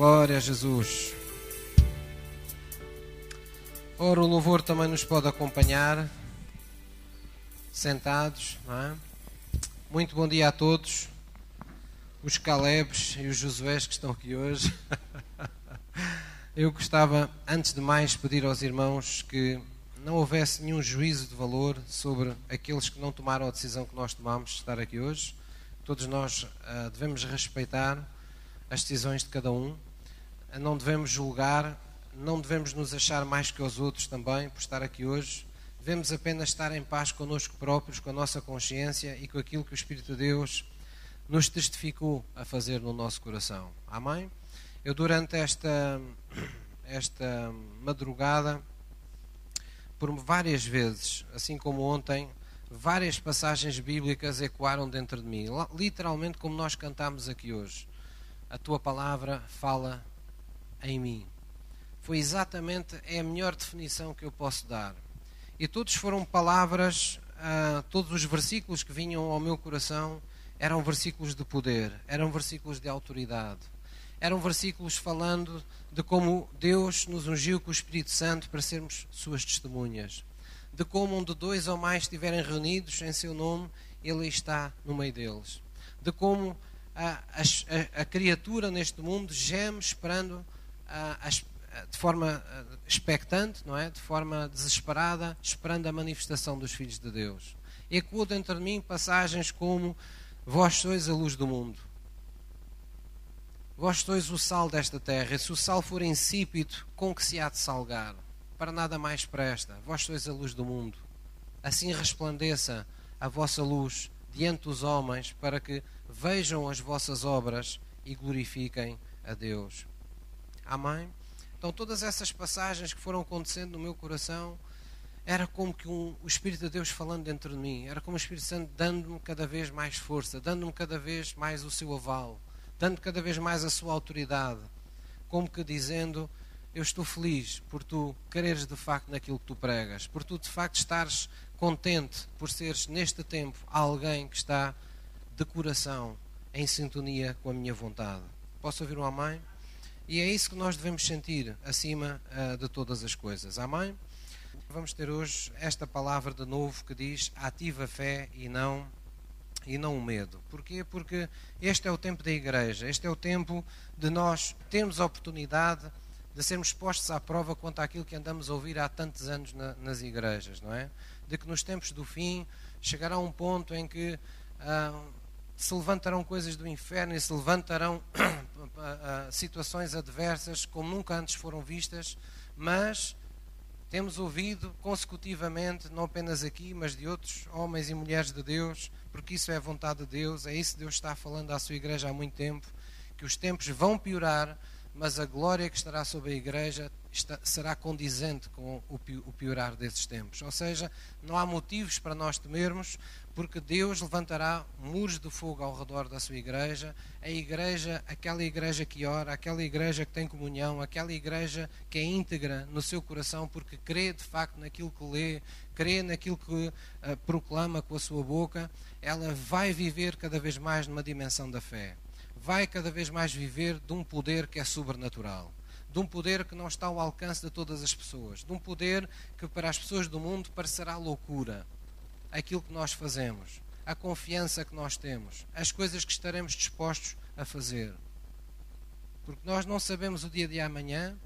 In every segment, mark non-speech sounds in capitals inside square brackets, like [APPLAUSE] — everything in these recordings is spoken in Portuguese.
Glória a Jesus. Ora, o louvor também nos pode acompanhar, sentados, não é? Muito bom dia a todos, os Calebes e os Josués que estão aqui hoje. [LAUGHS] Eu gostava, antes de mais, pedir aos irmãos que não houvesse nenhum juízo de valor sobre aqueles que não tomaram a decisão que nós tomamos de estar aqui hoje. Todos nós uh, devemos respeitar as decisões de cada um, não devemos julgar, não devemos nos achar mais que os outros também por estar aqui hoje. Devemos apenas estar em paz connosco próprios, com a nossa consciência e com aquilo que o Espírito de Deus nos testificou a fazer no nosso coração. Amém? Eu, durante esta, esta madrugada, por várias vezes, assim como ontem, várias passagens bíblicas ecoaram dentro de mim, literalmente como nós cantamos aqui hoje. A tua palavra fala em mim. Foi exatamente é a melhor definição que eu posso dar. E todos foram palavras, uh, todos os versículos que vinham ao meu coração eram versículos de poder, eram versículos de autoridade, eram versículos falando de como Deus nos ungiu com o Espírito Santo para sermos suas testemunhas, de como onde dois ou mais estiverem reunidos em seu nome, Ele está no meio deles, de como a, a, a criatura neste mundo geme esperando de forma expectante, não é? De forma desesperada, esperando a manifestação dos filhos de Deus. Ecoou dentro de mim passagens como Vós sois a luz do mundo. Vós sois o sal desta terra, e se o sal for insípido, com que se há de salgar? Para nada mais presta. Vós sois a luz do mundo. Assim resplandeça a vossa luz diante dos homens, para que vejam as vossas obras e glorifiquem a Deus. Amém? Então, todas essas passagens que foram acontecendo no meu coração, era como que um, o Espírito de Deus falando dentro de mim, era como o Espírito Santo dando-me cada vez mais força, dando-me cada vez mais o seu aval dando cada vez mais a sua autoridade, como que dizendo: Eu estou feliz por tu quereres de facto naquilo que tu pregas, por tu de facto estares contente por seres neste tempo alguém que está de coração em sintonia com a minha vontade. Posso ouvir um amém? E é isso que nós devemos sentir acima uh, de todas as coisas. Amém? Vamos ter hoje esta palavra de novo que diz: ativa a fé e não e não o medo. Porquê? Porque este é o tempo da igreja, este é o tempo de nós termos a oportunidade de sermos postos à prova quanto àquilo que andamos a ouvir há tantos anos na, nas igrejas, não é? De que nos tempos do fim chegará um ponto em que ah, se levantarão coisas do inferno e se levantarão situações adversas como nunca antes foram vistas, mas temos ouvido consecutivamente, não apenas aqui, mas de outros homens e mulheres de Deus, porque isso é a vontade de Deus, é isso que Deus está falando à sua igreja há muito tempo, que os tempos vão piorar, mas a glória que estará sobre a igreja está, será condizente com o piorar desses tempos. Ou seja, não há motivos para nós temermos, porque Deus levantará muros de fogo ao redor da sua igreja, a igreja, aquela igreja que ora, aquela igreja que tem comunhão, aquela igreja que é íntegra no seu coração, porque crê de facto naquilo que lê, crê naquilo que uh, proclama com a sua boca, ela vai viver cada vez mais numa dimensão da fé. Vai cada vez mais viver de um poder que é sobrenatural de um poder que não está ao alcance de todas as pessoas, de um poder que para as pessoas do mundo parecerá loucura, aquilo que nós fazemos, a confiança que nós temos, as coisas que estaremos dispostos a fazer. Porque nós não sabemos o dia de amanhã,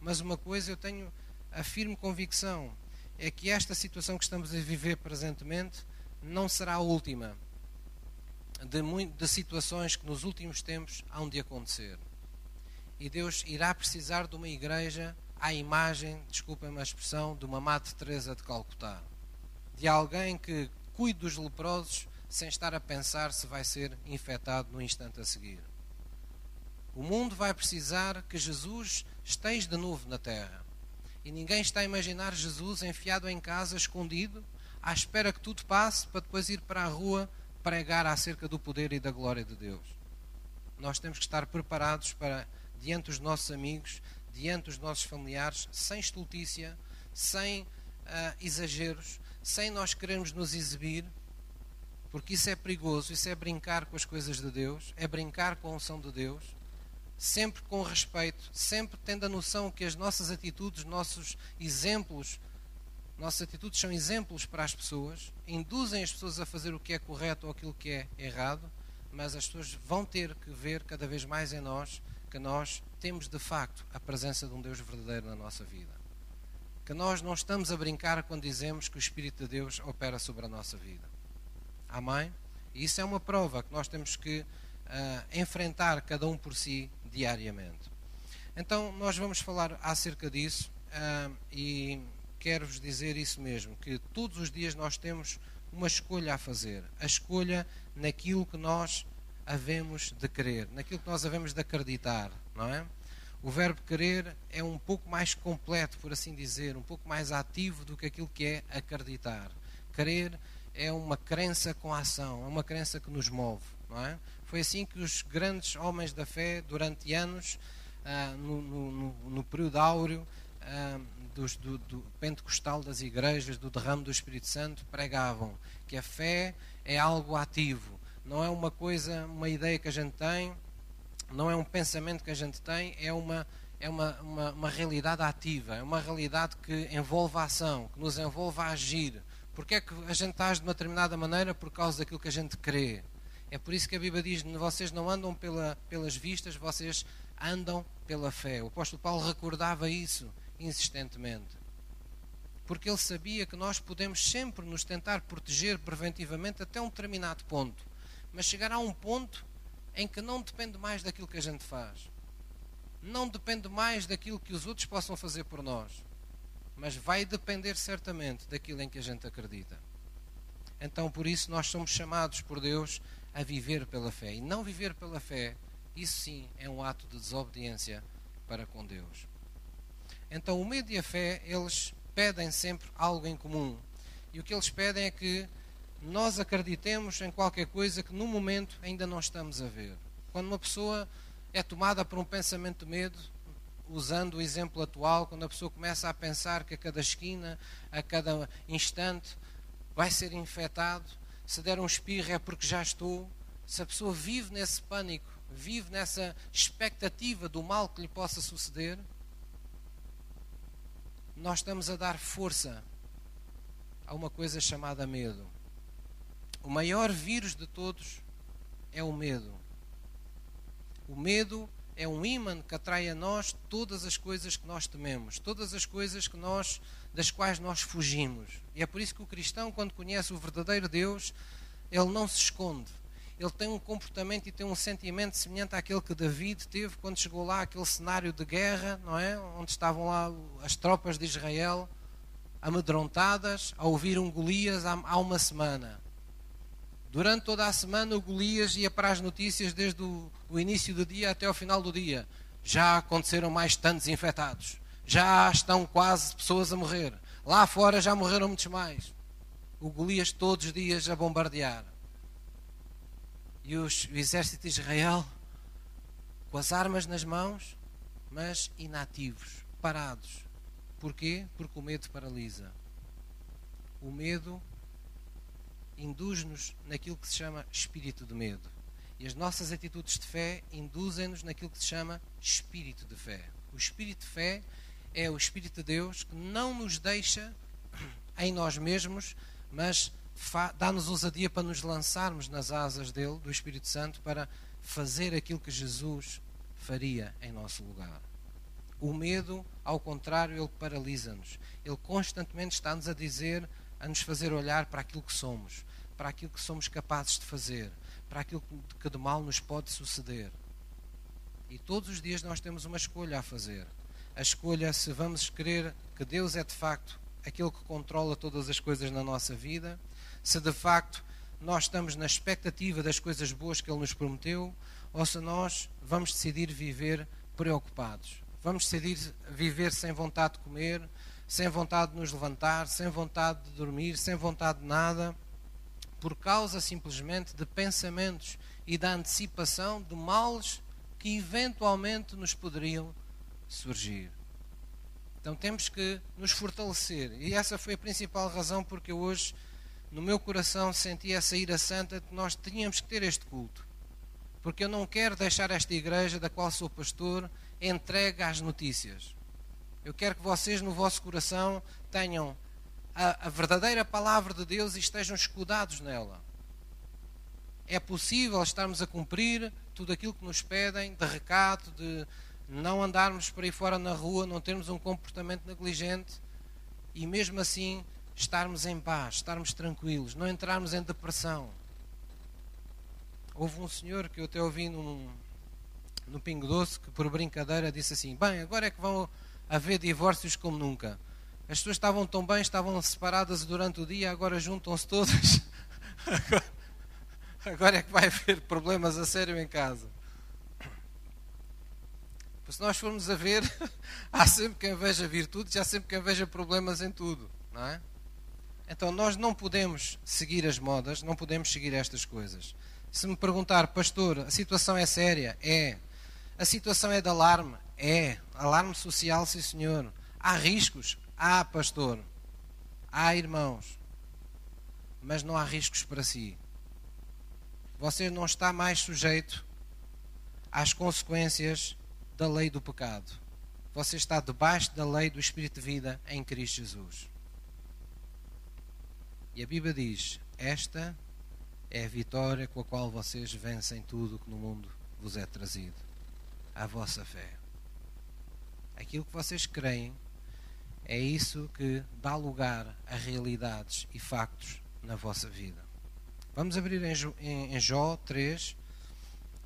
mas uma coisa eu tenho a firme convicção: é que esta situação que estamos a viver presentemente não será a última de, de situações que nos últimos tempos hão de acontecer. E Deus irá precisar de uma igreja à imagem, desculpem-me a expressão, de uma Madre Teresa de Calcutá de alguém que cuide dos leprosos sem estar a pensar se vai ser infectado no instante a seguir. O mundo vai precisar que Jesus esteja de novo na terra. E ninguém está a imaginar Jesus enfiado em casa, escondido, à espera que tudo passe para depois ir para a rua pregar acerca do poder e da glória de Deus. Nós temos que estar preparados para, diante dos nossos amigos, diante dos nossos familiares, sem estultícia, sem uh, exageros, sem nós querermos nos exibir, porque isso é perigoso, isso é brincar com as coisas de Deus, é brincar com a unção de Deus, sempre com respeito, sempre tendo a noção que as nossas atitudes, nossos exemplos, nossas atitudes são exemplos para as pessoas, induzem as pessoas a fazer o que é correto ou aquilo que é errado, mas as pessoas vão ter que ver cada vez mais em nós que nós temos de facto a presença de um Deus verdadeiro na nossa vida. Que nós não estamos a brincar quando dizemos que o Espírito de Deus opera sobre a nossa vida. Amém? E isso é uma prova que nós temos que uh, enfrentar cada um por si diariamente. Então, nós vamos falar acerca disso uh, e quero-vos dizer isso mesmo: que todos os dias nós temos uma escolha a fazer. A escolha naquilo que nós havemos de querer, naquilo que nós havemos de acreditar, não é? O verbo querer é um pouco mais completo, por assim dizer, um pouco mais ativo do que aquilo que é acreditar. Querer é uma crença com ação, é uma crença que nos move, não é? Foi assim que os grandes homens da fé, durante anos, ah, no, no, no, período áureo ah, dos, do, do pentecostal das igrejas, do derrame do Espírito Santo, pregavam que a fé é algo ativo, não é uma coisa, uma ideia que a gente tem, não é um pensamento que a gente tem, é uma é uma, uma, uma, realidade ativa, é uma realidade que envolve a ação, que nos envolve a agir. Porque é que a gente age de uma determinada maneira? Por causa daquilo que a gente crê. É por isso que a Bíblia diz: vocês não andam pela, pelas vistas, vocês andam pela fé. O apóstolo Paulo recordava isso insistentemente. Porque ele sabia que nós podemos sempre nos tentar proteger preventivamente até um determinado ponto. Mas chegará a um ponto em que não depende mais daquilo que a gente faz. Não depende mais daquilo que os outros possam fazer por nós. Mas vai depender certamente daquilo em que a gente acredita. Então, por isso, nós somos chamados por Deus a viver pela fé. E não viver pela fé, isso sim é um ato de desobediência para com Deus. Então, o medo e a fé, eles pedem sempre algo em comum. E o que eles pedem é que nós acreditemos em qualquer coisa que no momento ainda não estamos a ver. Quando uma pessoa é tomada por um pensamento de medo, usando o exemplo atual, quando a pessoa começa a pensar que a cada esquina, a cada instante, vai ser infectado, se der um espirro é porque já estou. Se a pessoa vive nesse pânico, vive nessa expectativa do mal que lhe possa suceder, nós estamos a dar força a uma coisa chamada medo. O maior vírus de todos é o medo. O medo é um ímã que atrai a nós todas as coisas que nós tememos, todas as coisas que nós, das quais nós fugimos. E é por isso que o cristão, quando conhece o verdadeiro Deus, ele não se esconde. Ele tem um comportamento e tem um sentimento semelhante àquele que David teve quando chegou lá aquele cenário de guerra, não é? Onde estavam lá as tropas de Israel amedrontadas a ouvir um Golias há uma semana. Durante toda a semana, o Golias ia para as notícias desde o, o início do dia até o final do dia. Já aconteceram mais tantos infectados. Já estão quase pessoas a morrer. Lá fora já morreram muitos mais. O Golias todos os dias a bombardear. E os, o exército de Israel com as armas nas mãos, mas inativos, parados. Porquê? Porque o medo paralisa. O medo induz-nos naquilo que se chama espírito de medo. E as nossas atitudes de fé induzem-nos naquilo que se chama espírito de fé. O espírito de fé é o espírito de Deus que não nos deixa em nós mesmos, mas dá-nos ousadia para nos lançarmos nas asas dele, do Espírito Santo, para fazer aquilo que Jesus faria em nosso lugar. O medo, ao contrário, ele paralisa-nos. Ele constantemente está-nos a dizer, a nos fazer olhar para aquilo que somos, para aquilo que somos capazes de fazer, para aquilo que de mal nos pode suceder. E todos os dias nós temos uma escolha a fazer. A escolha se vamos querer que Deus é de facto aquele que controla todas as coisas na nossa vida, se de facto nós estamos na expectativa das coisas boas que Ele nos prometeu, ou se nós vamos decidir viver preocupados. Vamos decidir viver sem vontade de comer, sem vontade de nos levantar, sem vontade de dormir, sem vontade de nada, por causa simplesmente de pensamentos e da antecipação de males que eventualmente nos poderiam surgir. Então temos que nos fortalecer. E essa foi a principal razão porque hoje, no meu coração, senti essa ira santa de que nós tínhamos que ter este culto. porque eu não quero deixar esta igreja, da qual sou pastor, entregue às notícias. Eu quero que vocês, no vosso coração, tenham a, a verdadeira palavra de Deus e estejam escudados nela. É possível estarmos a cumprir tudo aquilo que nos pedem, de recado, de não andarmos por aí fora na rua, não termos um comportamento negligente e mesmo assim estarmos em paz, estarmos tranquilos, não entrarmos em depressão. Houve um senhor que eu até ouvi num, no Pingo Doce que, por brincadeira, disse assim: Bem, agora é que vão haver divórcios como nunca. As pessoas estavam tão bem, estavam separadas durante o dia, agora juntam-se todas. [LAUGHS] Agora, é que vai haver problemas a sério em casa. Pois se nós formos a ver, [LAUGHS] há sempre quem veja virtudes, há sempre quem veja problemas em tudo, não é? Então nós não podemos seguir as modas, não podemos seguir estas coisas. Se me perguntar, pastor, a situação é séria? É. A situação é de alarme? É. Alarme social, sim senhor. Há riscos? Há, pastor. Há, irmãos. Mas não há riscos para si. Você não está mais sujeito às consequências da lei do pecado. Você está debaixo da lei do Espírito de vida em Cristo Jesus. E a Bíblia diz: Esta é a vitória com a qual vocês vencem tudo que no mundo vos é trazido a vossa fé. Aquilo que vocês creem é isso que dá lugar a realidades e factos na vossa vida. Vamos abrir em Jó 3,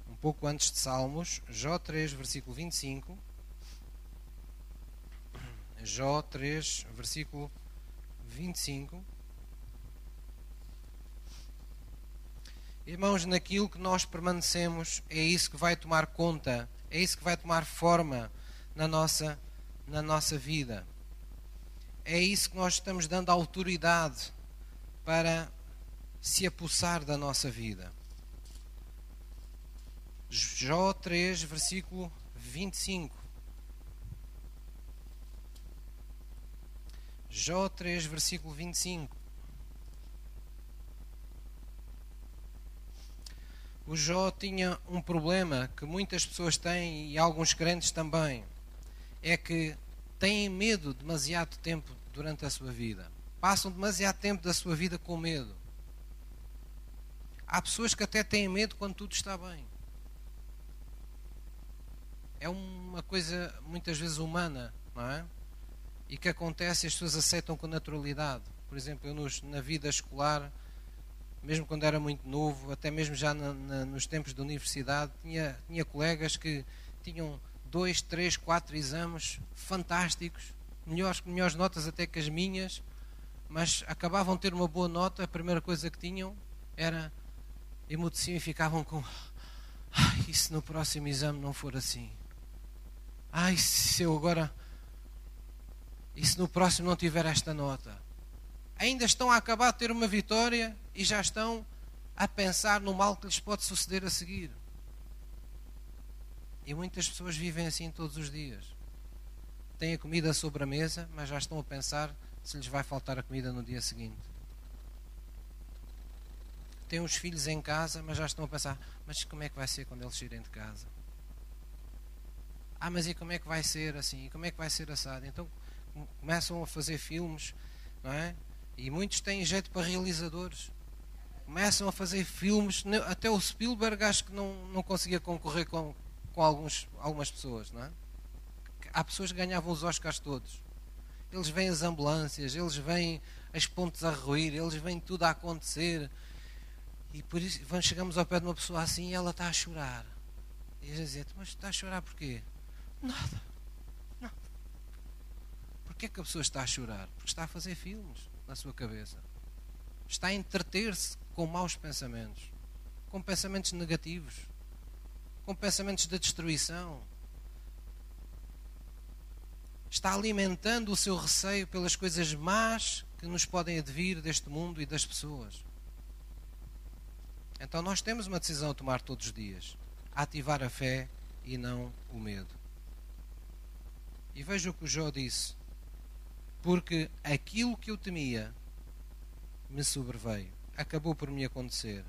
um pouco antes de Salmos, Jó 3, versículo 25. Jó 3, versículo 25. Irmãos, naquilo que nós permanecemos, é isso que vai tomar conta, é isso que vai tomar forma na nossa, na nossa vida. É isso que nós estamos dando autoridade para se apossar da nossa vida. Jó 3, versículo 25. Jó 3, versículo 25. o Jó tinha um problema que muitas pessoas têm e alguns crentes também. É que têm medo demasiado tempo durante a sua vida. Passam demasiado tempo da sua vida com medo. Há pessoas que até têm medo quando tudo está bem. É uma coisa muitas vezes humana, não é? E que acontece e as pessoas aceitam com naturalidade. Por exemplo, eu nos, na vida escolar mesmo quando era muito novo, até mesmo já na, na, nos tempos de universidade, tinha, tinha colegas que tinham dois, três, quatro exames fantásticos, melhores, melhores notas até que as minhas, mas acabavam de ter uma boa nota, a primeira coisa que tinham era emudeciam e ficavam com ai, e se no próximo exame não for assim? Ai, se eu agora e se no próximo não tiver esta nota? ainda estão a acabar de ter uma vitória e já estão a pensar no mal que lhes pode suceder a seguir. E muitas pessoas vivem assim todos os dias. Têm a comida sobre a mesa, mas já estão a pensar se lhes vai faltar a comida no dia seguinte. Têm os filhos em casa, mas já estão a pensar: mas como é que vai ser quando eles saírem de casa? Ah, mas e como é que vai ser assim? E como é que vai ser assado? Então começam a fazer filmes, não é? E muitos têm jeito para realizadores. Começam a fazer filmes. Até o Spielberg acho que não, não conseguia concorrer com, com alguns, algumas pessoas, não é? Há pessoas que ganhavam os Oscars todos. Eles veem as ambulâncias, eles veem as pontes a ruir, eles veem tudo a acontecer. E por isso chegamos ao pé de uma pessoa assim e ela está a chorar. E eles dizem, mas está a chorar porquê? Nada. Nada. Porquê que a pessoa está a chorar? Porque está a fazer filmes na sua cabeça. Está a entreter-se com maus pensamentos, com pensamentos negativos, com pensamentos de destruição. Está alimentando o seu receio pelas coisas más que nos podem advir deste mundo e das pessoas. Então nós temos uma decisão a tomar todos os dias: ativar a fé e não o medo. E veja o que o Jó disse porque aquilo que eu temia me sobreveio, acabou por me acontecer.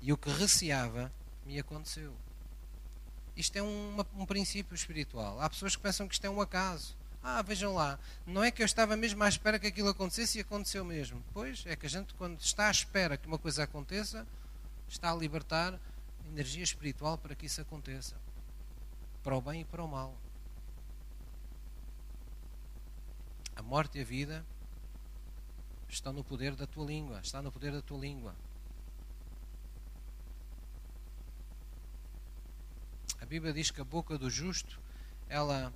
E o que receava me aconteceu. Isto é uma, um princípio espiritual. Há pessoas que pensam que isto é um acaso. Ah, vejam lá, não é que eu estava mesmo à espera que aquilo acontecesse e aconteceu mesmo. Pois, é que a gente, quando está à espera que uma coisa aconteça, está a libertar energia espiritual para que isso aconteça. Para o bem e para o mal. A morte e a vida estão no poder da tua língua. Está no poder da tua língua. A Bíblia diz que a boca do justo, ela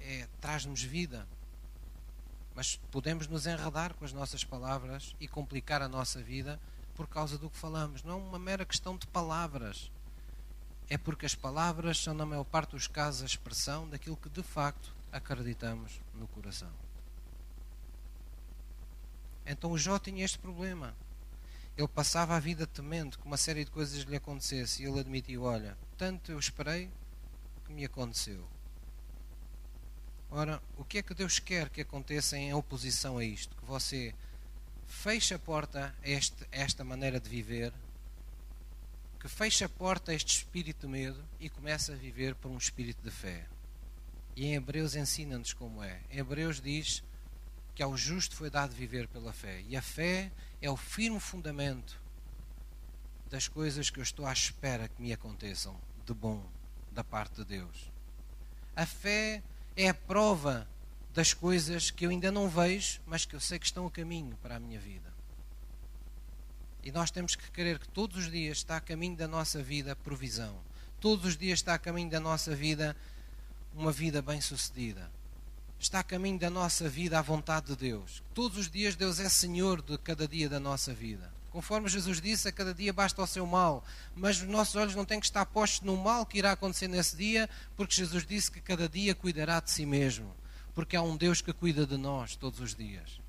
é, traz-nos vida. Mas podemos nos enredar com as nossas palavras e complicar a nossa vida por causa do que falamos. Não é uma mera questão de palavras. É porque as palavras são, na maior parte dos casos, a expressão daquilo que de facto acreditamos no coração. Então o Jó tinha este problema. Ele passava a vida temendo que uma série de coisas lhe acontecesse e ele admitiu: Olha, tanto eu esperei que me aconteceu. Ora, o que é que Deus quer que aconteça em oposição a isto? Que você feche a porta a, este, a esta maneira de viver, que feche a porta a este espírito de medo e comece a viver por um espírito de fé. E em Hebreus ensina-nos como é. Em Hebreus diz que ao justo foi dado viver pela fé. E a fé é o firme fundamento das coisas que eu estou à espera que me aconteçam de bom da parte de Deus. A fé é a prova das coisas que eu ainda não vejo, mas que eu sei que estão a caminho para a minha vida. E nós temos que querer que todos os dias está a caminho da nossa vida provisão. Todos os dias está a caminho da nossa vida uma vida bem-sucedida está a caminho da nossa vida à vontade de Deus. Todos os dias Deus é Senhor de cada dia da nossa vida. Conforme Jesus disse, a cada dia basta o seu mal. Mas os nossos olhos não têm que estar postos no mal que irá acontecer nesse dia, porque Jesus disse que cada dia cuidará de si mesmo. Porque há um Deus que cuida de nós todos os dias.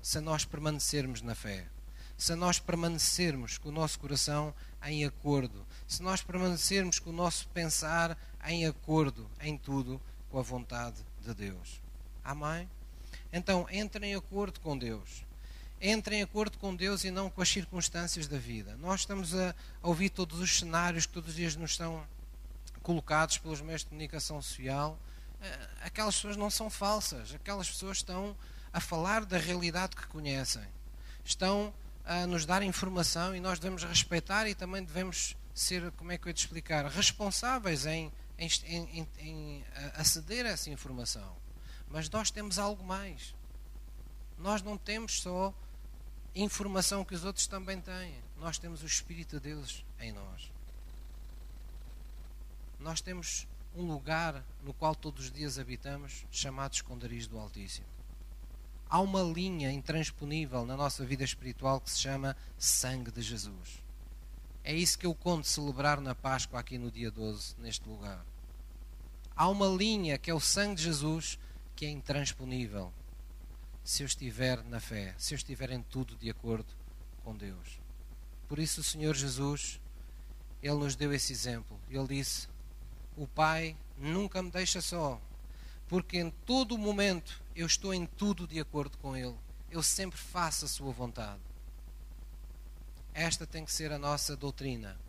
Se nós permanecermos na fé, se nós permanecermos com o nosso coração em acordo, se nós permanecermos com o nosso pensar em acordo em tudo com a vontade de Deus. Amém? Então, entrem em acordo com Deus. Entrem em acordo com Deus e não com as circunstâncias da vida. Nós estamos a ouvir todos os cenários que todos os dias nos estão colocados pelos meios de comunicação social. Eh, aquelas pessoas não são falsas. Aquelas pessoas estão a falar da realidade que conhecem. Estão a nos dar informação e nós devemos respeitar e também devemos ser, como é que eu ia te explicar, responsáveis em, em, em, em aceder a essa informação. Mas nós temos algo mais. Nós não temos só informação que os outros também têm. Nós temos o Espírito de Deus em nós. Nós temos um lugar no qual todos os dias habitamos, chamado esconderijo do Altíssimo. Há uma linha intransponível na nossa vida espiritual que se chama sangue de Jesus. É isso que eu conto celebrar na Páscoa aqui no dia 12, neste lugar. Há uma linha que é o sangue de Jesus que é intransponível se eu estiver na fé, se eu estiver em tudo de acordo com Deus. Por isso o Senhor Jesus, Ele nos deu esse exemplo. Ele disse: O Pai nunca me deixa só, porque em todo momento eu estou em tudo de acordo com Ele. Eu sempre faço a Sua vontade. Esta tem que ser a nossa doutrina.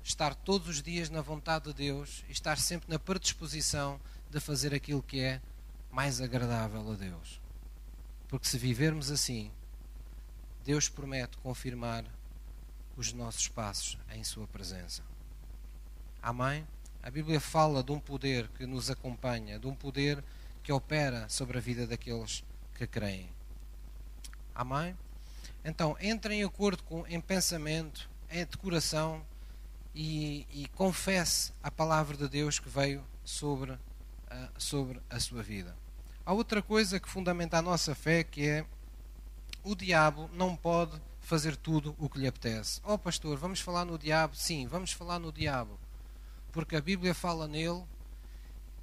Estar todos os dias na vontade de Deus e estar sempre na predisposição de fazer aquilo que é mais agradável a Deus. Porque se vivermos assim, Deus promete confirmar os nossos passos em Sua presença. Amém? A Bíblia fala de um poder que nos acompanha, de um poder que opera sobre a vida daqueles que creem. Amém? Então, entre em acordo com, em pensamento, em decoração e, e confesse a palavra de Deus que veio sobre sobre a sua vida. Há outra coisa que fundamenta a nossa fé que é o diabo não pode fazer tudo o que lhe apetece. Oh pastor, vamos falar no diabo? Sim, vamos falar no diabo. Porque a Bíblia fala nele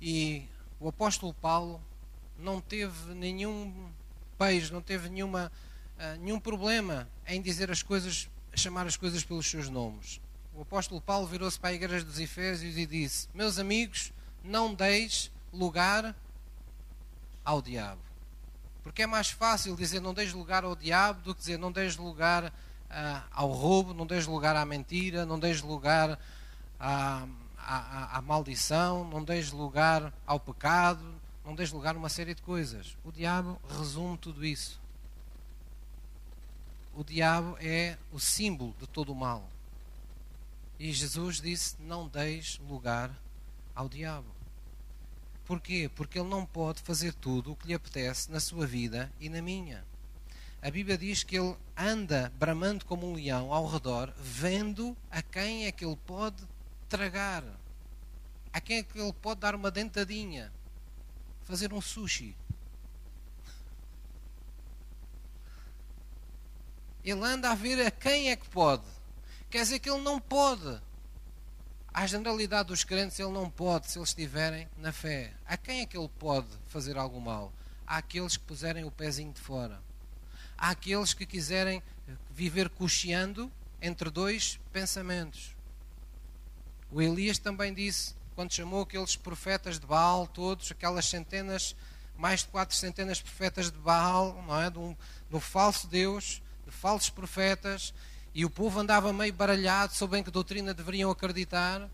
e o apóstolo Paulo não teve nenhum peixe, não teve nenhuma, uh, nenhum problema em dizer as coisas, chamar as coisas pelos seus nomes. O apóstolo Paulo virou-se para a igreja dos Efésios e disse: Meus amigos, não deis lugar ao diabo. Porque é mais fácil dizer não deixes lugar ao diabo do que dizer não deixes lugar ah, ao roubo, não dês lugar à mentira, não dês lugar à, à, à maldição, não dês lugar ao pecado, não dês lugar a uma série de coisas. O diabo resume tudo isso. O diabo é o símbolo de todo o mal. E Jesus disse: Não deis lugar ao diabo. Porquê? Porque ele não pode fazer tudo o que lhe apetece na sua vida e na minha. A Bíblia diz que ele anda bramando como um leão ao redor, vendo a quem é que ele pode tragar, a quem é que ele pode dar uma dentadinha, fazer um sushi. Ele anda a ver a quem é que pode. Quer dizer que ele não pode. À generalidade dos crentes, ele não pode se eles estiverem na fé. A quem é que ele pode fazer algo mal? Àqueles que puserem o pezinho de fora. Àqueles que quiserem viver cocheando entre dois pensamentos. O Elias também disse, quando chamou aqueles profetas de Baal, todos, aquelas centenas, mais de quatro centenas de profetas de Baal, não é? um falso Deus, de falsos profetas, e o povo andava meio baralhado sobre em que doutrina deveriam acreditar.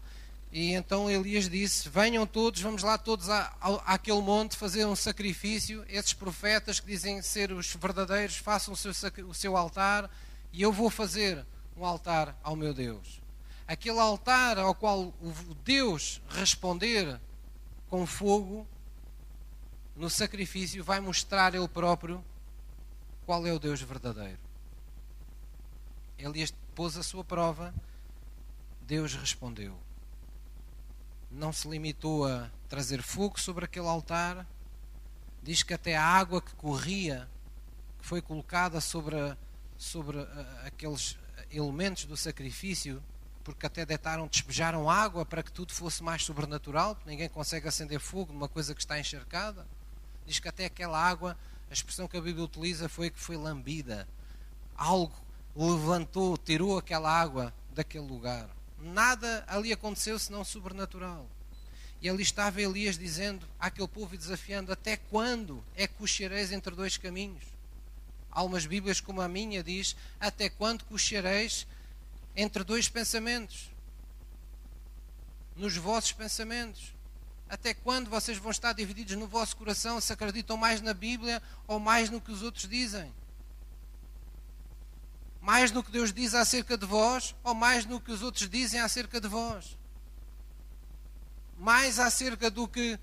E então Elias disse: Venham todos, vamos lá todos à, àquele monte fazer um sacrifício. Esses profetas que dizem ser os verdadeiros, façam o seu, o seu altar e eu vou fazer um altar ao meu Deus. Aquele altar ao qual o Deus responder com fogo no sacrifício vai mostrar Ele próprio qual é o Deus verdadeiro. Elias pôs a sua prova, Deus respondeu. Não se limitou a trazer fogo sobre aquele altar, diz que até a água que corria, que foi colocada sobre, sobre aqueles elementos do sacrifício, porque até deitaram, despejaram água para que tudo fosse mais sobrenatural, porque ninguém consegue acender fogo numa coisa que está encharcada. Diz que até aquela água, a expressão que a Bíblia utiliza foi que foi lambida. Algo levantou, tirou aquela água daquele lugar. Nada ali aconteceu senão sobrenatural. E ali estava Elias dizendo àquele povo e desafiando: Até quando é que cocheareis entre dois caminhos? Há umas Bíblias como a minha diz: Até quando cocheareis entre dois pensamentos? Nos vossos pensamentos. Até quando vocês vão estar divididos no vosso coração se acreditam mais na Bíblia ou mais no que os outros dizem? Mais no que Deus diz acerca de vós ou mais no que os outros dizem acerca de vós? Mais acerca do que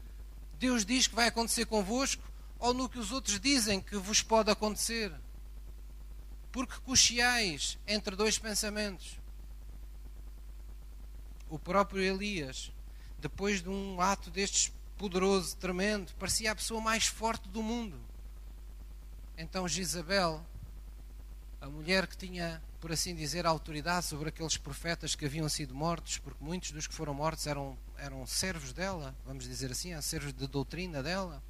Deus diz que vai acontecer convosco ou no que os outros dizem que vos pode acontecer? Porque cocheais entre dois pensamentos. O próprio Elias, depois de um ato destes poderoso, tremendo, parecia a pessoa mais forte do mundo. Então Jezabel a mulher que tinha, por assim dizer, autoridade sobre aqueles profetas que haviam sido mortos, porque muitos dos que foram mortos eram, eram servos dela, vamos dizer assim, servos de doutrina dela.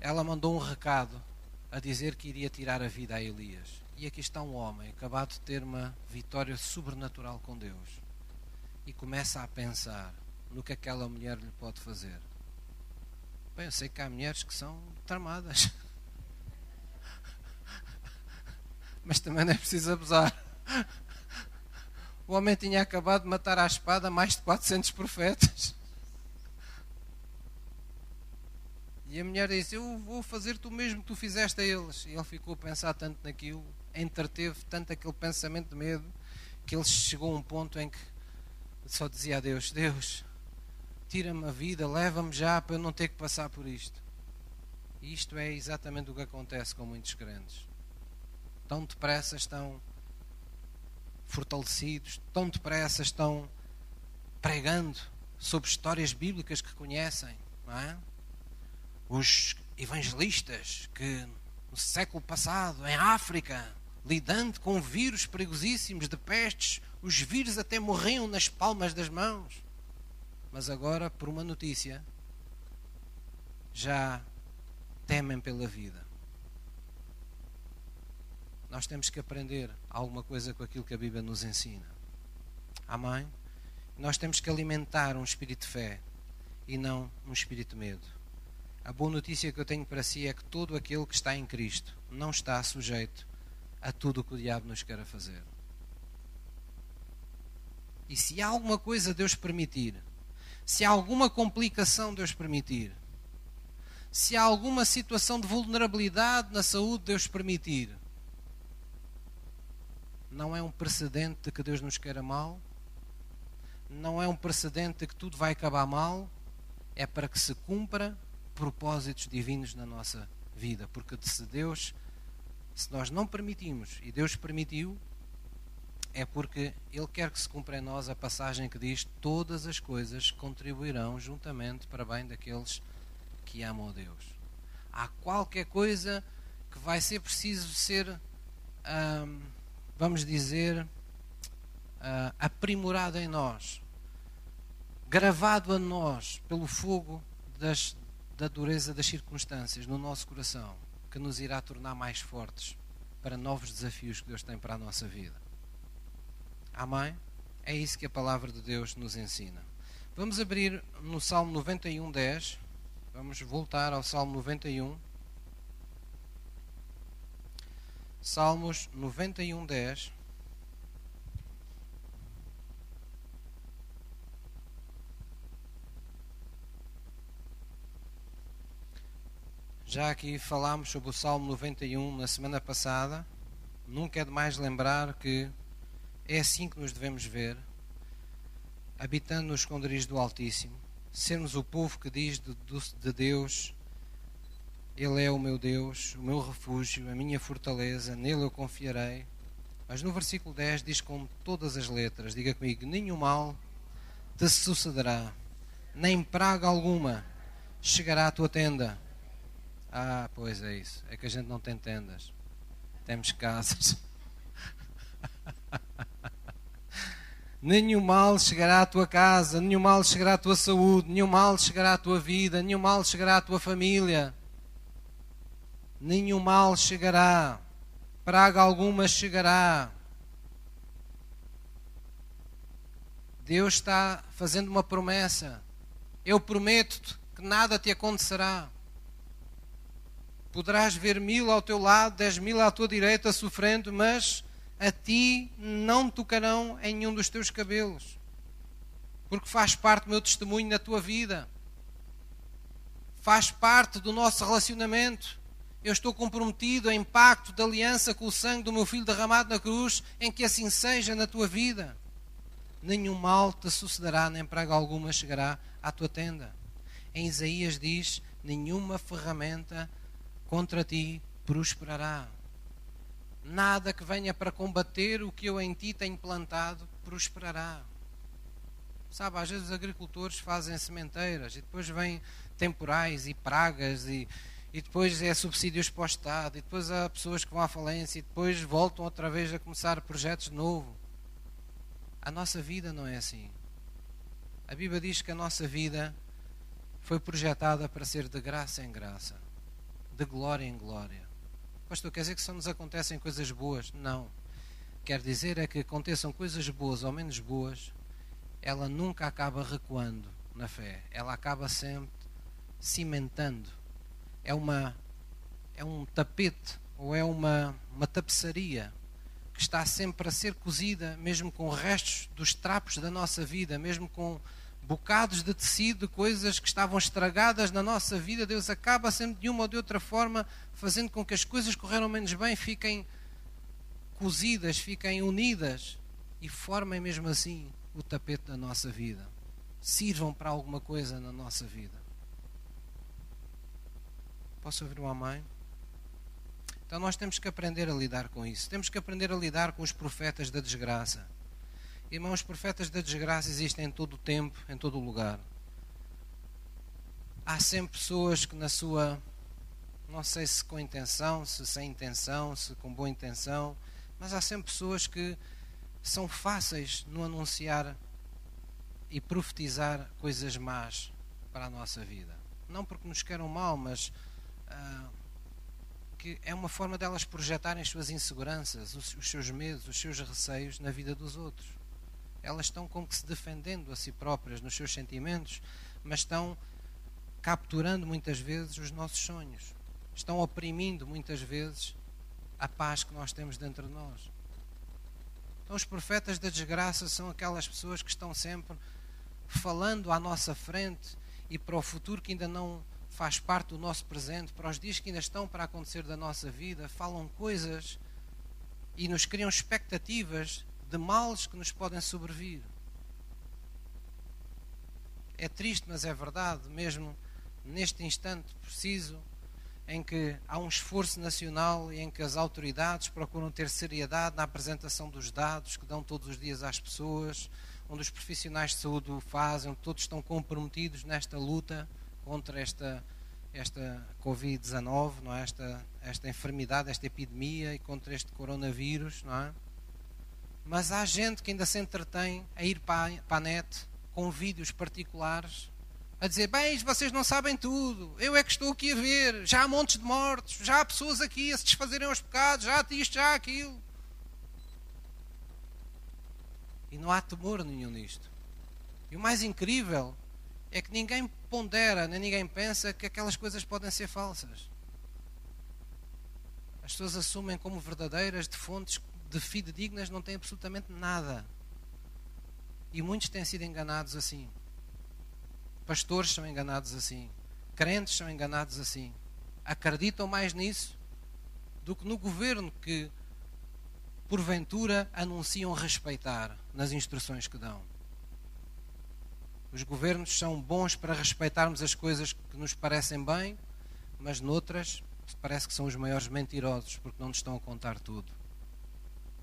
Ela mandou um recado a dizer que iria tirar a vida a Elias. E aqui está um homem acabado de ter uma vitória sobrenatural com Deus e começa a pensar no que aquela mulher lhe pode fazer. Bem, eu sei que há mulheres que são tramadas. [LAUGHS] mas também não é preciso abusar. O homem tinha acabado de matar à espada mais de 400 profetas. E a mulher disse: Eu vou fazer-te o mesmo que tu fizeste a eles. E ele ficou a pensar tanto naquilo, entreteve tanto aquele pensamento de medo, que ele chegou a um ponto em que só dizia a Deus: Deus, tira-me a vida, leva-me já para eu não ter que passar por isto. E isto é exatamente o que acontece com muitos crentes tão depressa estão fortalecidos, tão depressa estão pregando sobre histórias bíblicas que conhecem, é? Os evangelistas que no século passado, em África, lidando com vírus perigosíssimos de pestes, os vírus até morriam nas palmas das mãos. Mas agora, por uma notícia, já temem pela vida nós temos que aprender alguma coisa com aquilo que a Bíblia nos ensina. Amém? Nós temos que alimentar um espírito de fé e não um espírito de medo. A boa notícia que eu tenho para si é que todo aquele que está em Cristo não está sujeito a tudo o que o diabo nos quer fazer. E se há alguma coisa Deus permitir, se há alguma complicação Deus permitir, se há alguma situação de vulnerabilidade na saúde Deus permitir, não é um precedente de que Deus nos queira mal, não é um precedente de que tudo vai acabar mal, é para que se cumpra propósitos divinos na nossa vida, porque se Deus, se nós não permitimos e Deus permitiu, é porque Ele quer que se cumpra em nós a passagem que diz: Todas as coisas contribuirão juntamente para bem daqueles que amam a Deus. Há qualquer coisa que vai ser preciso ser, hum, vamos dizer, uh, aprimorado em nós, gravado a nós pelo fogo das, da dureza das circunstâncias no nosso coração, que nos irá tornar mais fortes para novos desafios que Deus tem para a nossa vida. Amém? É isso que a palavra de Deus nos ensina. Vamos abrir no Salmo 91, 10. Vamos voltar ao Salmo 91. Salmos 91, 10. Já aqui falámos sobre o Salmo 91 na semana passada. Nunca é demais lembrar que é assim que nos devemos ver, habitando no esconderijo do Altíssimo, sermos o povo que diz de, de Deus: Ele é o meu Deus, o meu refúgio, a minha fortaleza, nele eu confiarei. Mas no versículo 10 diz com todas as letras: Diga comigo, nenhum mal te sucederá, nem praga alguma chegará à tua tenda. Ah, pois é isso. É que a gente não tem tendas. Temos casas. [LAUGHS] nenhum mal chegará à tua casa, nenhum mal chegará à tua saúde, nenhum mal chegará à tua vida, nenhum mal chegará à tua família. Nenhum mal chegará, praga alguma chegará. Deus está fazendo uma promessa. Eu prometo-te que nada te acontecerá. Poderás ver mil ao teu lado, dez mil à tua direita sofrendo, mas a ti não tocarão em nenhum dos teus cabelos, porque faz parte do meu testemunho na tua vida, faz parte do nosso relacionamento. Eu estou comprometido em pacto de aliança com o sangue do meu filho derramado na cruz, em que assim seja na tua vida. Nenhum mal te sucederá, nem praga alguma chegará à tua tenda. Em Isaías diz: nenhuma ferramenta contra ti prosperará nada que venha para combater o que eu em ti tenho plantado prosperará. Sabe, às vezes os agricultores fazem sementeiras e depois vêm temporais e pragas e, e depois é subsídios para o Estado e depois há pessoas que vão à falência e depois voltam outra vez a começar projetos de novo. A nossa vida não é assim. A Bíblia diz que a nossa vida foi projetada para ser de graça em graça, de glória em glória. Pastor, quer dizer que só nos acontecem coisas boas? Não. Quer dizer é que aconteçam coisas boas ou menos boas, ela nunca acaba recuando na fé. Ela acaba sempre cimentando. É uma é um tapete ou é uma uma tapeçaria que está sempre a ser cozida, mesmo com restos dos trapos da nossa vida, mesmo com bocados de tecido, coisas que estavam estragadas na nossa vida, Deus acaba sempre de uma ou de outra forma fazendo com que as coisas que correram menos bem fiquem cozidas, fiquem unidas e formem mesmo assim o tapete da nossa vida. Sirvam para alguma coisa na nossa vida. Posso ouvir uma mãe? Então nós temos que aprender a lidar com isso. Temos que aprender a lidar com os profetas da desgraça Irmãos, profetas da desgraça existem em todo o tempo, em todo o lugar. Há sempre pessoas que, na sua, não sei se com intenção, se sem intenção, se com boa intenção, mas há sempre pessoas que são fáceis no anunciar e profetizar coisas más para a nossa vida. Não porque nos queiram mal, mas uh, que é uma forma delas projetarem as suas inseguranças, os, os seus medos, os seus receios na vida dos outros elas estão como que se defendendo a si próprias nos seus sentimentos, mas estão capturando muitas vezes os nossos sonhos. Estão oprimindo muitas vezes a paz que nós temos dentro de nós. Então, os profetas da desgraça são aquelas pessoas que estão sempre falando à nossa frente e para o futuro que ainda não faz parte do nosso presente, para os dias que ainda estão para acontecer da nossa vida, falam coisas e nos criam expectativas de males que nos podem sobrevir. É triste, mas é verdade, mesmo neste instante preciso em que há um esforço nacional e em que as autoridades procuram ter seriedade na apresentação dos dados que dão todos os dias às pessoas, onde os profissionais de saúde o fazem, onde todos estão comprometidos nesta luta contra esta, esta Covid-19, não é? esta, esta enfermidade, esta epidemia e contra este coronavírus. Não é? Mas há gente que ainda se entretém a ir para a, para a net com vídeos particulares a dizer: Bem, vocês não sabem tudo, eu é que estou aqui a ver, já há montes de mortos, já há pessoas aqui a se desfazerem aos pecados, já há isto, já há aquilo. E não há temor nenhum nisto. E o mais incrível é que ninguém pondera, nem ninguém pensa que aquelas coisas podem ser falsas. As pessoas assumem como verdadeiras de fontes de fidedignas, não têm absolutamente nada. E muitos têm sido enganados assim. Pastores são enganados assim. Crentes são enganados assim. Acreditam mais nisso do que no governo que, porventura, anunciam respeitar nas instruções que dão. Os governos são bons para respeitarmos as coisas que nos parecem bem, mas noutras parece que são os maiores mentirosos porque não nos estão a contar tudo.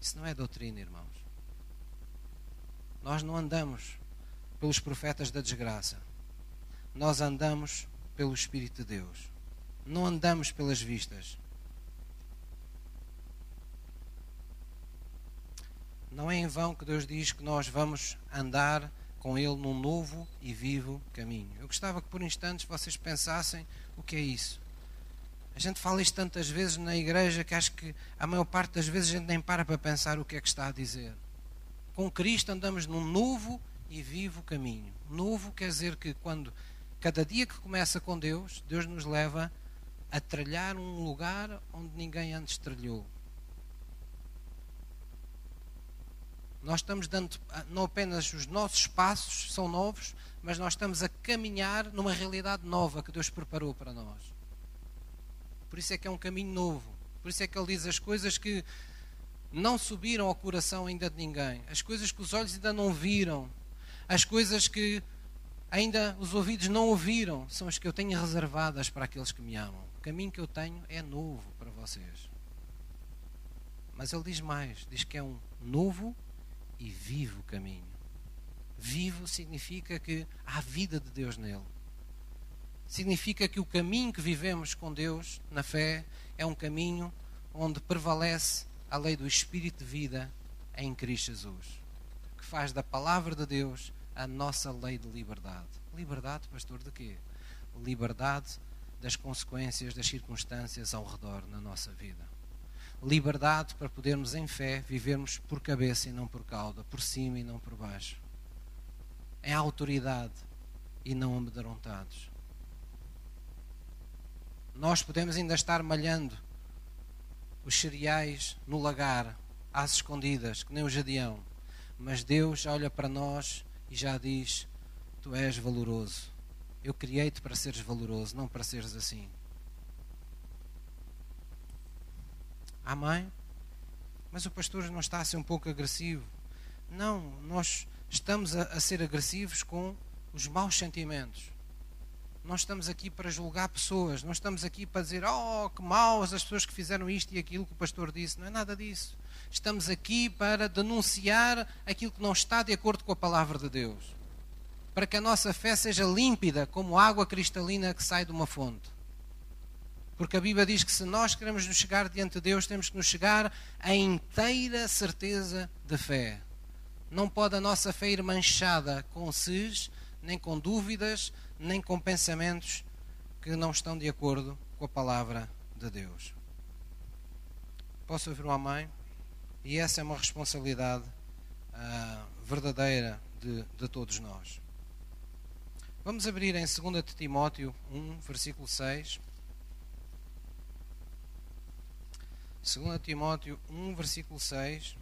Isso não é doutrina, irmãos. Nós não andamos pelos profetas da desgraça nós andamos pelo Espírito de Deus. Não andamos pelas vistas. Não é em vão que Deus diz que nós vamos andar com Ele num novo e vivo caminho. Eu gostava que por instantes vocês pensassem o que é isso. A gente fala isto tantas vezes na igreja que acho que a maior parte das vezes a gente nem para para pensar o que é que está a dizer. Com Cristo andamos num novo e vivo caminho. Novo quer dizer que quando Cada dia que começa com Deus, Deus nos leva a trilhar um lugar onde ninguém antes trilhou. Nós estamos dando, não apenas os nossos passos são novos, mas nós estamos a caminhar numa realidade nova que Deus preparou para nós. Por isso é que é um caminho novo. Por isso é que Ele diz as coisas que não subiram ao coração ainda de ninguém, as coisas que os olhos ainda não viram, as coisas que ainda os ouvidos não ouviram, são as que eu tenho reservadas para aqueles que me amam. O caminho que eu tenho é novo para vocês. Mas ele diz mais: diz que é um novo e vivo caminho. Vivo significa que há vida de Deus nele. Significa que o caminho que vivemos com Deus na fé é um caminho onde prevalece a lei do Espírito de vida em Cristo Jesus, que faz da palavra de Deus a nossa lei de liberdade. Liberdade, pastor, de quê? Liberdade das consequências das circunstâncias ao redor na nossa vida. Liberdade para podermos, em fé, vivermos por cabeça e não por cauda, por cima e não por baixo. É autoridade e não amedrontados. Nós podemos ainda estar malhando os cereais no lagar, às escondidas, que nem o jadião, mas Deus olha para nós e já diz: Tu és valoroso. Eu criei-te para seres valoroso, não para seres assim. Amém? Mas o pastor não está a ser um pouco agressivo. Não, nós estamos a, a ser agressivos com os maus sentimentos. Nós estamos aqui para julgar pessoas, não estamos aqui para dizer, oh, que maus as pessoas que fizeram isto e aquilo que o pastor disse. Não é nada disso. Estamos aqui para denunciar aquilo que não está de acordo com a palavra de Deus. Para que a nossa fé seja límpida como água cristalina que sai de uma fonte. Porque a Bíblia diz que se nós queremos nos chegar diante de Deus, temos que nos chegar a inteira certeza de fé. Não pode a nossa fé ir manchada com cis, nem com dúvidas, nem com pensamentos que não estão de acordo com a palavra de Deus. Posso ouvir uma mãe? E essa é uma responsabilidade uh, verdadeira de, de todos nós. Vamos abrir em 2 Timóteo 1, versículo 6. 2 Timóteo 1, versículo 6.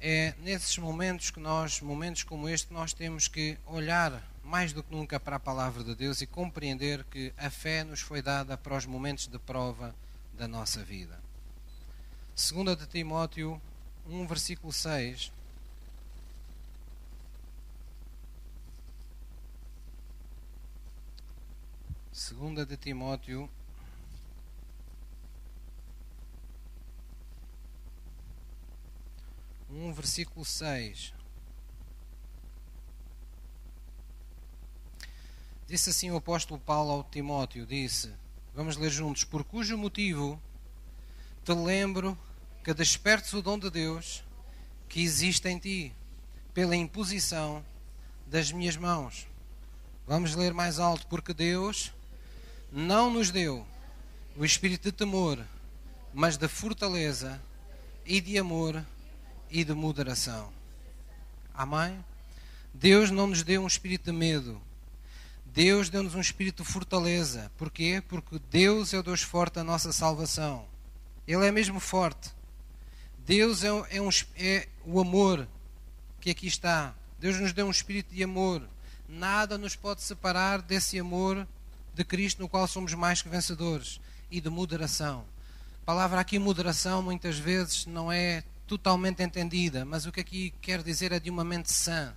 É nesses momentos que nós, momentos como este, nós temos que olhar mais do que nunca para a palavra de Deus e compreender que a fé nos foi dada para os momentos de prova da nossa vida. 2 de Timóteo 1, versículo 6. Segunda de Timóteo um versículo 6 Disse assim o apóstolo Paulo ao Timóteo, disse, vamos ler juntos, por cujo motivo te lembro que despertes o dom de Deus que existe em ti, pela imposição das minhas mãos. Vamos ler mais alto, porque Deus não nos deu o espírito de temor, mas de fortaleza e de amor e de moderação. Amém? Deus não nos deu um espírito de medo, Deus deu-nos um espírito de fortaleza. Porquê? Porque Deus é o Deus forte da nossa salvação. Ele é mesmo forte. Deus é, é, um, é o amor que aqui está. Deus nos deu um espírito de amor. Nada nos pode separar desse amor de Cristo, no qual somos mais que vencedores. E de moderação. A palavra aqui, moderação, muitas vezes não é totalmente entendida, mas o que aqui quer dizer é de uma mente sã,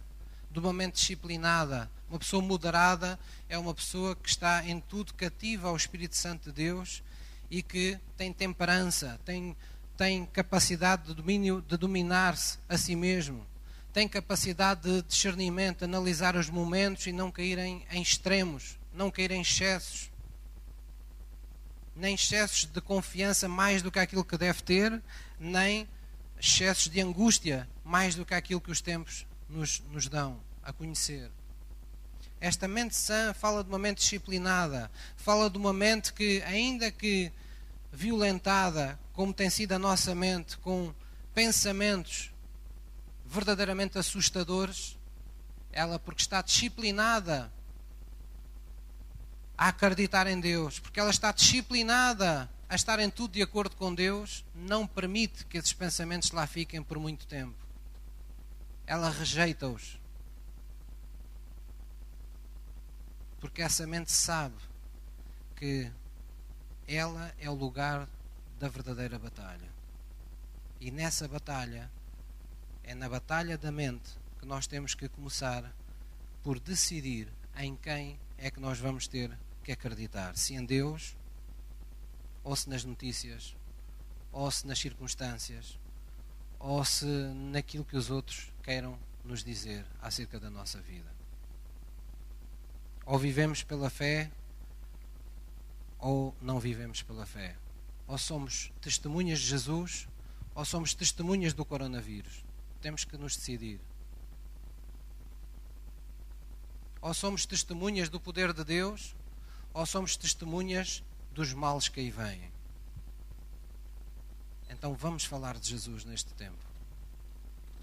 de uma mente disciplinada, uma pessoa moderada é uma pessoa que está em tudo cativa ao Espírito Santo de Deus e que tem temperança, tem, tem capacidade de domínio, de dominar-se a si mesmo, tem capacidade de discernimento, analisar os momentos e não cair em, em extremos, não cair em excessos, nem excessos de confiança mais do que aquilo que deve ter, nem excessos de angústia mais do que aquilo que os tempos nos, nos dão a conhecer. Esta mente sã fala de uma mente disciplinada, fala de uma mente que, ainda que violentada, como tem sido a nossa mente, com pensamentos verdadeiramente assustadores, ela, porque está disciplinada a acreditar em Deus, porque ela está disciplinada a estar em tudo de acordo com Deus, não permite que esses pensamentos lá fiquem por muito tempo. Ela rejeita-os porque essa mente sabe que ela é o lugar da verdadeira batalha. E nessa batalha, é na batalha da mente que nós temos que começar por decidir em quem é que nós vamos ter que acreditar: se em Deus, ou se nas notícias, ou se nas circunstâncias, ou se naquilo que os outros queiram nos dizer acerca da nossa vida. Ou vivemos pela fé, ou não vivemos pela fé. Ou somos testemunhas de Jesus, ou somos testemunhas do coronavírus. Temos que nos decidir. Ou somos testemunhas do poder de Deus, ou somos testemunhas dos males que aí vêm. Então vamos falar de Jesus neste tempo.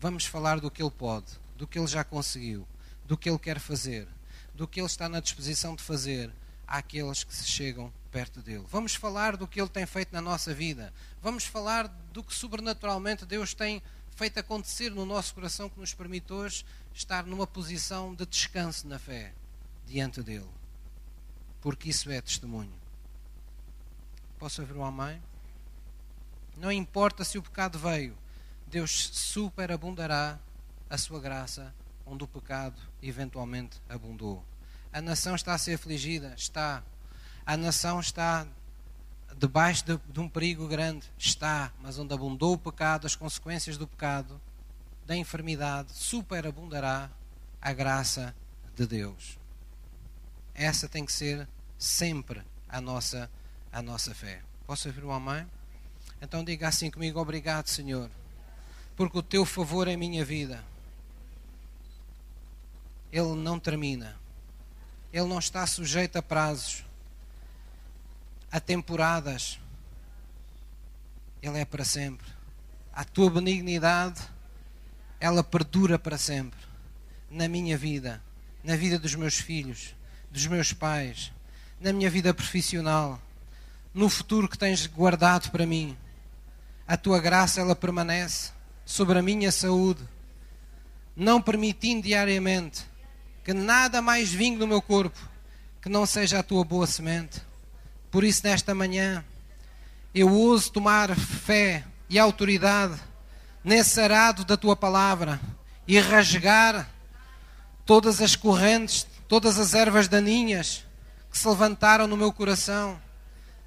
Vamos falar do que Ele pode, do que Ele já conseguiu, do que Ele quer fazer do que Ele está na disposição de fazer àqueles que se chegam perto dele. Vamos falar do que Ele tem feito na nossa vida. Vamos falar do que sobrenaturalmente Deus tem feito acontecer no nosso coração que nos permite hoje estar numa posição de descanso na fé diante dele. Porque isso é testemunho. Posso ouvir um amém? Não importa se o pecado veio, Deus superabundará a sua graça onde o pecado eventualmente abundou. A nação está a ser afligida? Está. A nação está debaixo de, de, um perigo grande? Está. Mas onde abundou o pecado, as consequências do pecado, da enfermidade, superabundará a graça de Deus. Essa tem que ser sempre a nossa, a nossa fé. Posso ouvir um amém? Então diga assim comigo: Obrigado, Senhor, porque o teu favor é minha vida ele não termina. Ele não está sujeito a prazos, a temporadas. Ele é para sempre. A tua benignidade, ela perdura para sempre. Na minha vida, na vida dos meus filhos, dos meus pais, na minha vida profissional, no futuro que tens guardado para mim. A tua graça ela permanece sobre a minha saúde, não permitindo diariamente que nada mais vingue do meu corpo que não seja a tua boa semente. Por isso, nesta manhã, eu ouso tomar fé e autoridade nesse arado da tua palavra e rasgar todas as correntes, todas as ervas daninhas que se levantaram no meu coração,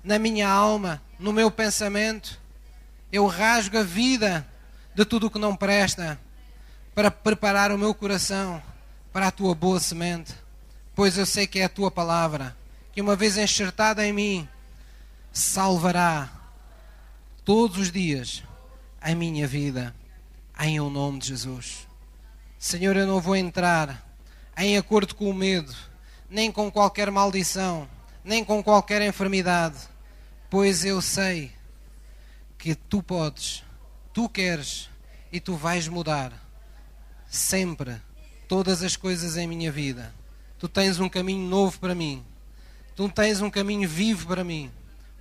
na minha alma, no meu pensamento. Eu rasgo a vida de tudo o que não presta para preparar o meu coração para a tua boa semente, pois eu sei que é a tua palavra, que uma vez enxertada em mim, salvará todos os dias a minha vida, em o nome de Jesus. Senhor, eu não vou entrar em acordo com o medo, nem com qualquer maldição, nem com qualquer enfermidade, pois eu sei que tu podes, tu queres e tu vais mudar sempre todas as coisas em minha vida. Tu tens um caminho novo para mim. Tu tens um caminho vivo para mim,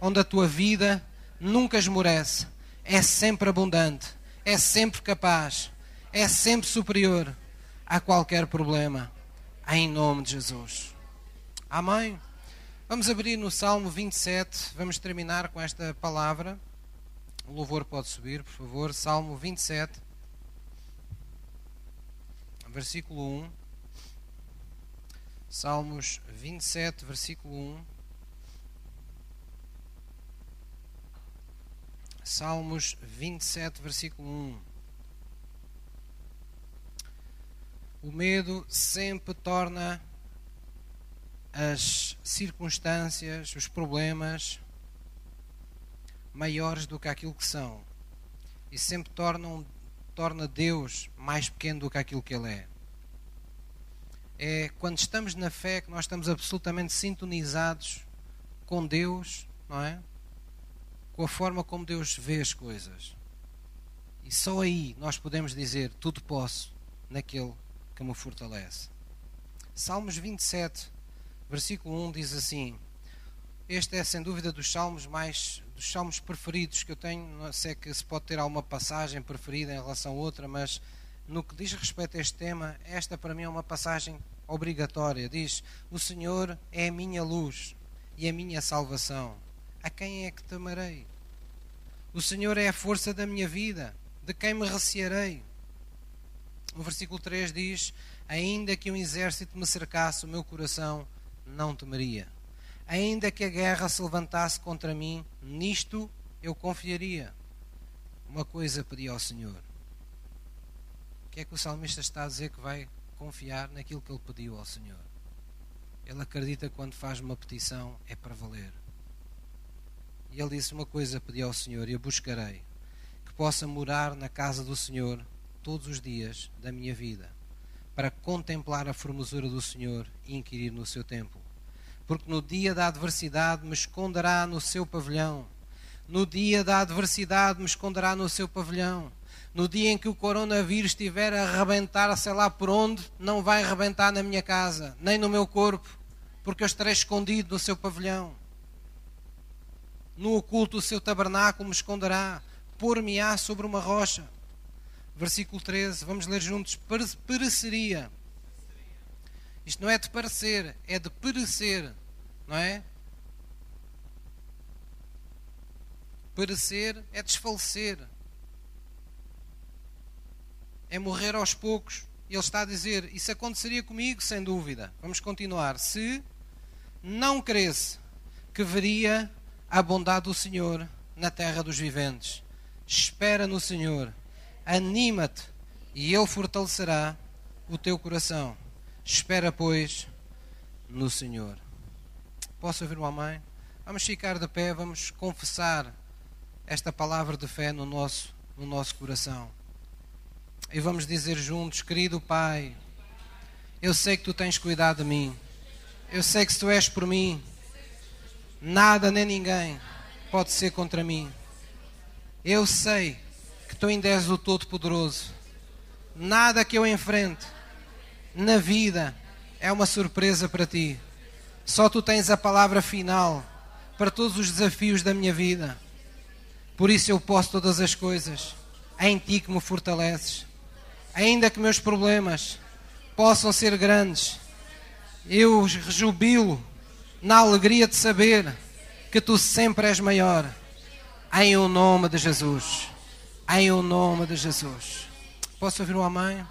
onde a tua vida nunca esmorece, é sempre abundante, é sempre capaz, é sempre superior a qualquer problema, em nome de Jesus. Amém? Vamos abrir no Salmo 27, vamos terminar com esta palavra. O louvor pode subir, por favor. Salmo 27, versículo 1. Salmos 27, versículo 1. Salmos 27, versículo 1. O medo sempre torna as circunstâncias, os problemas maiores do que aquilo que são. E sempre torna Deus mais pequeno do que aquilo que Ele é. É quando estamos na fé que nós estamos absolutamente sintonizados com Deus, não é? com a forma como Deus vê as coisas. E só aí nós podemos dizer: Tudo posso naquele que me fortalece. Salmos 27, versículo 1 diz assim: Este é sem dúvida dos salmos mais dos salmos preferidos que eu tenho. Não sei que se pode ter alguma passagem preferida em relação a outra, mas no que diz respeito a este tema, esta para mim é uma passagem obrigatória. Diz: O Senhor é a minha luz e a minha salvação a quem é que temerei? O Senhor é a força da minha vida, de quem me recearei? O versículo 3 diz: Ainda que um exército me cercasse, o meu coração não temeria. Ainda que a guerra se levantasse contra mim, nisto eu confiaria. Uma coisa pedi ao Senhor. O que é que o salmista está a dizer que vai confiar naquilo que ele pediu ao Senhor? Ele acredita que quando faz uma petição é para valer. E ele disse: Uma coisa pedi ao Senhor e eu buscarei: que possa morar na casa do Senhor todos os dias da minha vida, para contemplar a formosura do Senhor e inquirir no seu templo. Porque no dia da adversidade me esconderá no seu pavilhão. No dia da adversidade me esconderá no seu pavilhão. No dia em que o coronavírus estiver a arrebentar, sei lá por onde, não vai arrebentar na minha casa, nem no meu corpo, porque eu estarei escondido no seu pavilhão no oculto o seu tabernáculo me esconderá, pôr-me-á sobre uma rocha. Versículo 13, vamos ler juntos. Pereceria. Isto não é de parecer, é de perecer, não é? Perecer é desfalecer, é morrer aos poucos. Ele está a dizer: Isso aconteceria comigo, sem dúvida. Vamos continuar. Se não cresce que veria a bondade do Senhor na terra dos viventes. Espera no Senhor, anima-te e Ele fortalecerá o teu coração. Espera, pois, no Senhor. Posso ouvir uma mãe? Vamos ficar de pé, vamos confessar esta palavra de fé no nosso, no nosso coração. E vamos dizer juntos, querido Pai, eu sei que tu tens cuidado de mim. Eu sei que se tu és por mim, Nada nem ninguém pode ser contra mim. Eu sei que tu ainda és o Todo-Poderoso. Nada que eu enfrente na vida é uma surpresa para ti. Só tu tens a palavra final para todos os desafios da minha vida. Por isso eu posso todas as coisas em ti que me fortaleces. Ainda que meus problemas possam ser grandes, eu rejubilo na alegria de saber que tu sempre és maior. Em o nome de Jesus. Em o nome de Jesus. Posso ouvir um amém?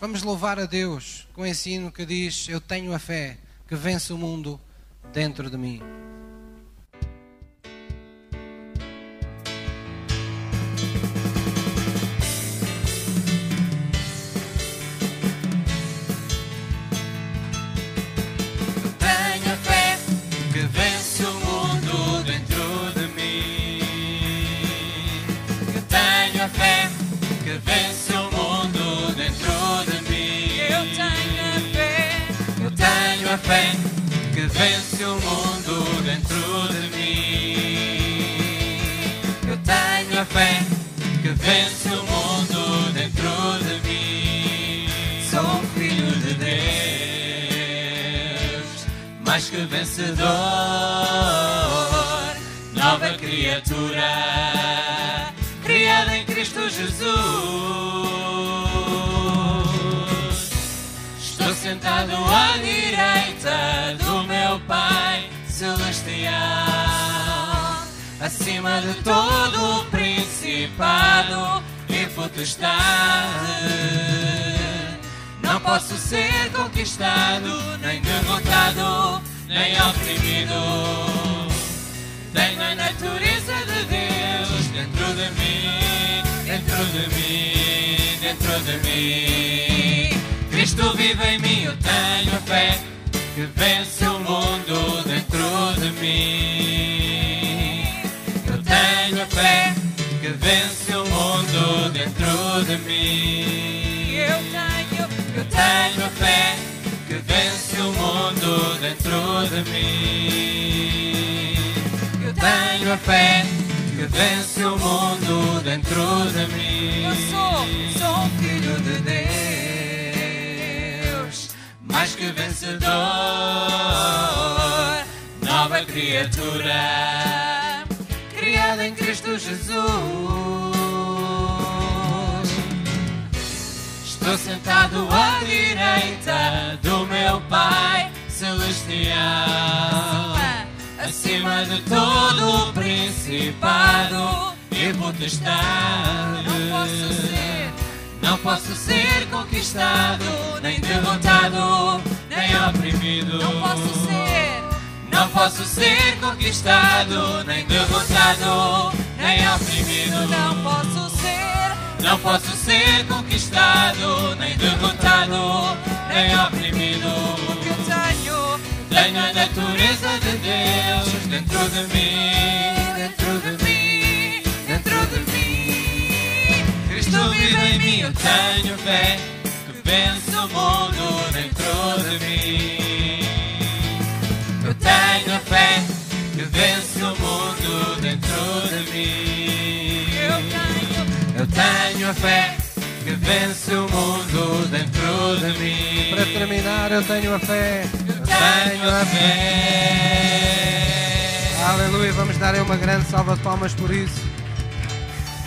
Vamos louvar a Deus com o ensino que diz: Eu tenho a fé que vence o mundo dentro de mim. Que vence o mundo dentro de mim. Eu tenho a fé, Eu tenho a fé que vence o mundo dentro de mim. Eu tenho a fé que vence o mundo dentro de mim. Sou filho de Deus, mais que vencedor, nova criatura, Cristo Jesus. Estou sentado à direita do meu Pai Celestial, acima de todo o principado e potestade. Não posso ser conquistado, nem derrotado, nem oprimido. Tenho a natureza de Deus dentro de mim, dentro de mim, dentro de mim. Cristo vive em mim, eu tenho a fé que vence o mundo dentro de mim. Eu tenho a fé que vence o mundo dentro de mim. eu tenho, Eu tenho a fé que vence o mundo dentro de mim. Eu tenho a fé que vence o mundo dentro de mim. eu sou, sou um filho de Deus, mais que vencedor, nova criatura, criada em Cristo Jesus. Estou sentado à direita do meu Pai Celestial, acima de todo o principado e potestade. Não posso ser, Não posso ser conquistado, nem derrotado, nem oprimido. não posso ser, Não posso ser conquistado, nem derrotado, nem oprimido. não posso ser, Não posso ser conquistado, nem derrotado, nem oprimido. Tenho, a natureza de Deus dentro de mim, dentro de mim, dentro de mim. Cristo vive em mim, eu tenho fé que vence o mundo dentro de mim. Eu tenho fé que vence o mundo dentro de mim. eu tenho, Eu tenho a fé que vence o mundo dentro de mim. Para terminar, eu tenho a fé. Tenho a fé. Aleluia. Vamos dar aí uma grande salva de palmas por isso.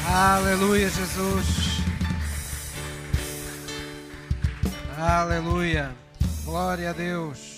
Aleluia, Jesus. Aleluia. Glória a Deus.